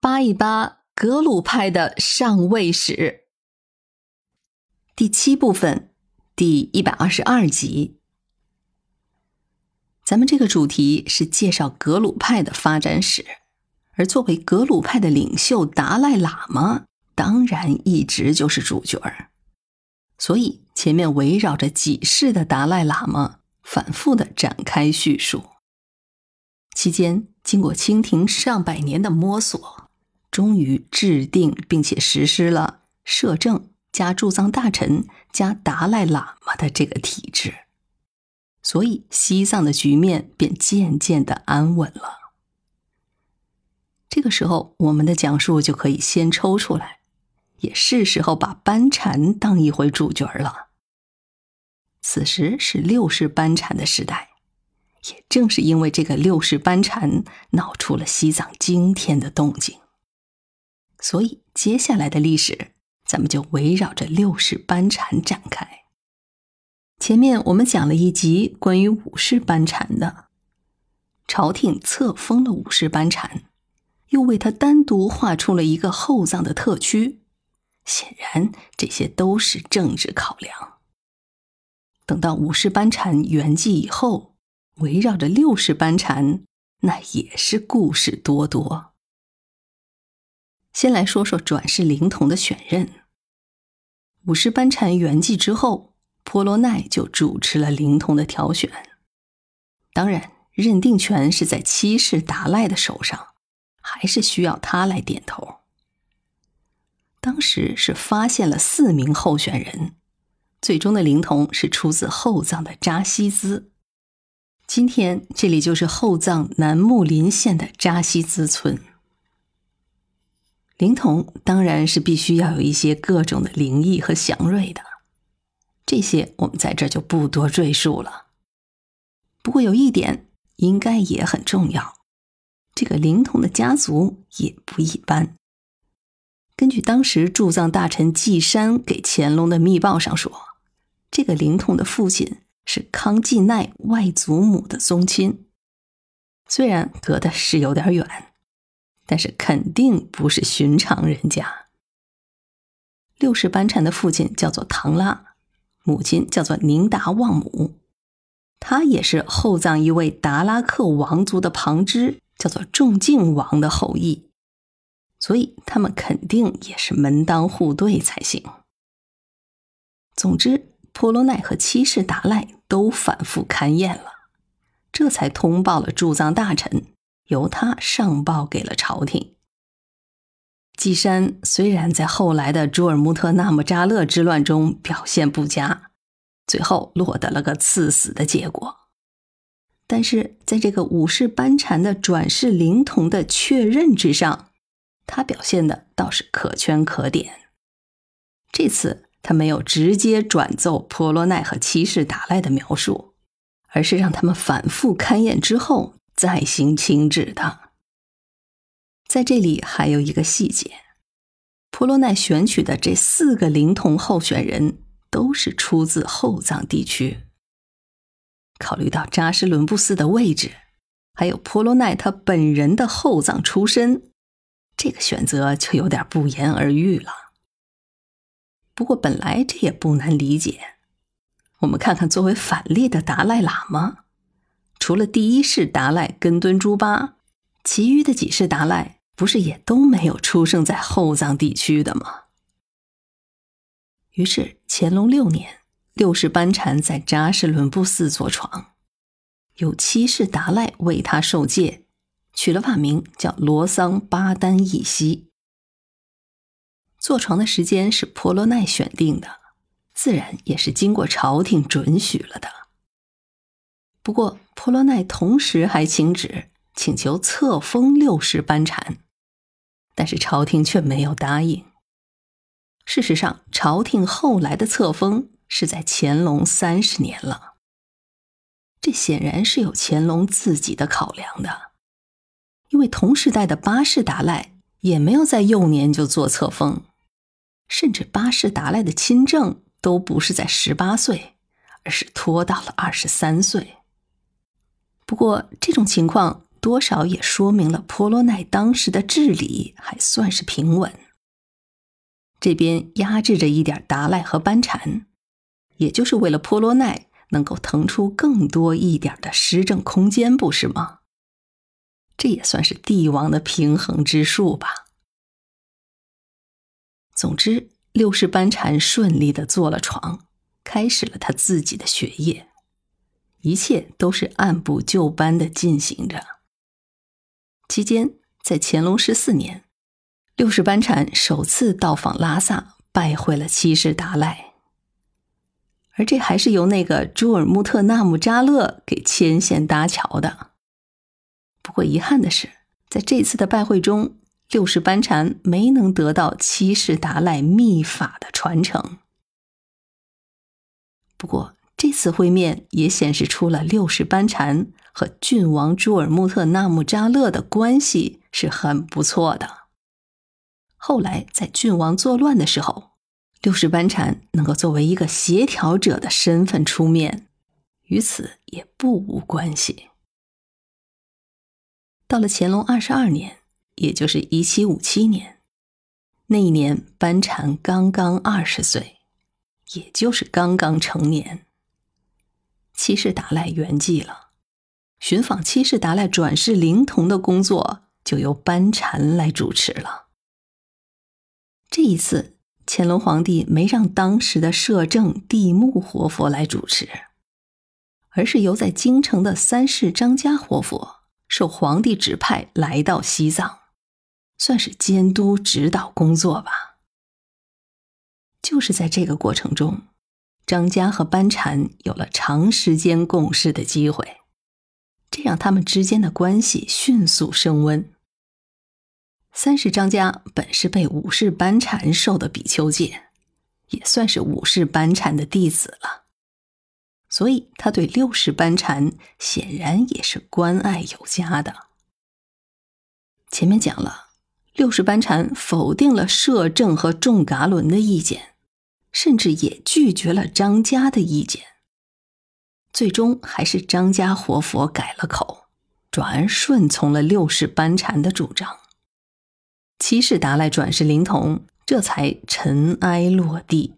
扒一扒格鲁派的上位史，第七部分，第一百二十二集。咱们这个主题是介绍格鲁派的发展史，而作为格鲁派的领袖达赖喇嘛，当然一直就是主角儿。所以前面围绕着几世的达赖喇嘛，反复的展开叙述。期间经过清廷上百年的摸索。终于制定并且实施了摄政加驻藏大臣加达赖喇嘛的这个体制，所以西藏的局面便渐渐的安稳了。这个时候，我们的讲述就可以先抽出来，也是时候把班禅当一回主角了。此时是六世班禅的时代，也正是因为这个六世班禅，闹出了西藏惊天的动静。所以，接下来的历史，咱们就围绕着六世班禅展开。前面我们讲了一集关于五世班禅的，朝廷册封了五世班禅，又为他单独划出了一个厚葬的特区。显然，这些都是政治考量。等到五世班禅圆寂以后，围绕着六世班禅，那也是故事多多。先来说说转世灵童的选任。五世班禅圆寂之后，婆罗奈就主持了灵童的挑选。当然，认定权是在七世达赖的手上，还是需要他来点头。当时是发现了四名候选人，最终的灵童是出自后藏的扎西兹。今天这里就是后藏南木林县的扎西兹村。灵童当然是必须要有一些各种的灵异和祥瑞的，这些我们在这就不多赘述了。不过有一点应该也很重要，这个灵童的家族也不一般。根据当时驻藏大臣纪山给乾隆的密报上说，这个灵童的父亲是康济奈外祖母的宗亲，虽然隔的是有点远。但是肯定不是寻常人家。六世班禅的父亲叫做唐拉，母亲叫做宁达旺姆，他也是后藏一位达拉克王族的旁支，叫做仲敬王的后裔，所以他们肯定也是门当户对才行。总之，婆罗奈和七世达赖都反复勘验了，这才通报了驻藏大臣。由他上报给了朝廷。季山虽然在后来的朱尔木特纳木扎勒之乱中表现不佳，最后落得了个赐死的结果，但是在这个五世班禅的转世灵童的确认之上，他表现的倒是可圈可点。这次他没有直接转奏婆罗奈和七世达赖的描述，而是让他们反复勘验之后。再行请旨的，在这里还有一个细节：婆罗奈选取的这四个灵童候选人都是出自后藏地区。考虑到扎什伦布寺的位置，还有婆罗奈他本人的后藏出身，这个选择就有点不言而喻了。不过本来这也不难理解，我们看看作为反例的达赖喇嘛。除了第一世达赖根敦珠巴，其余的几世达赖不是也都没有出生在后藏地区的吗？于是乾隆六年，六世班禅在扎什伦布寺坐床，有七世达赖为他受戒，取了法名叫罗桑巴丹义西。坐床的时间是婆罗奈选定的，自然也是经过朝廷准许了的。不过，婆罗奈同时还请旨请求册封六世班禅，但是朝廷却没有答应。事实上，朝廷后来的册封是在乾隆三十年了，这显然是有乾隆自己的考量的，因为同时代的八世达赖也没有在幼年就做册封，甚至八世达赖的亲政都不是在十八岁，而是拖到了二十三岁。不过，这种情况多少也说明了婆罗奈当时的治理还算是平稳。这边压制着一点达赖和班禅，也就是为了婆罗奈能够腾出更多一点的施政空间，不是吗？这也算是帝王的平衡之术吧。总之，六世班禅顺利的坐了床，开始了他自己的学业，一切都是按部就班的进行着。期间，在乾隆十四年。六世班禅首次到访拉萨，拜会了七世达赖，而这还是由那个朱尔木特纳木扎勒给牵线搭桥的。不过遗憾的是，在这次的拜会中，六世班禅没能得到七世达赖秘法的传承。不过这次会面也显示出了六世班禅和郡王朱尔木特纳木扎勒的关系是很不错的。后来，在郡王作乱的时候，六世班禅能够作为一个协调者的身份出面，与此也不无关系。到了乾隆二十二年，也就是一七五七年，那一年班禅刚刚二十岁，也就是刚刚成年。七世达赖圆寂了，寻访七世达赖转世灵童的工作就由班禅来主持了。这一次，乾隆皇帝没让当时的摄政地木活佛来主持，而是由在京城的三世张家活佛受皇帝指派来到西藏，算是监督指导工作吧。就是在这个过程中，张家和班禅有了长时间共事的机会，这让他们之间的关系迅速升温。三世张家本是被五世班禅授的比丘戒，也算是五世班禅的弟子了，所以他对六世班禅显然也是关爱有加的。前面讲了，六世班禅否定了摄政和众嘎伦的意见，甚至也拒绝了张家的意见，最终还是张家活佛改了口，转而顺从了六世班禅的主张。七世达赖转世灵童，这才尘埃落地，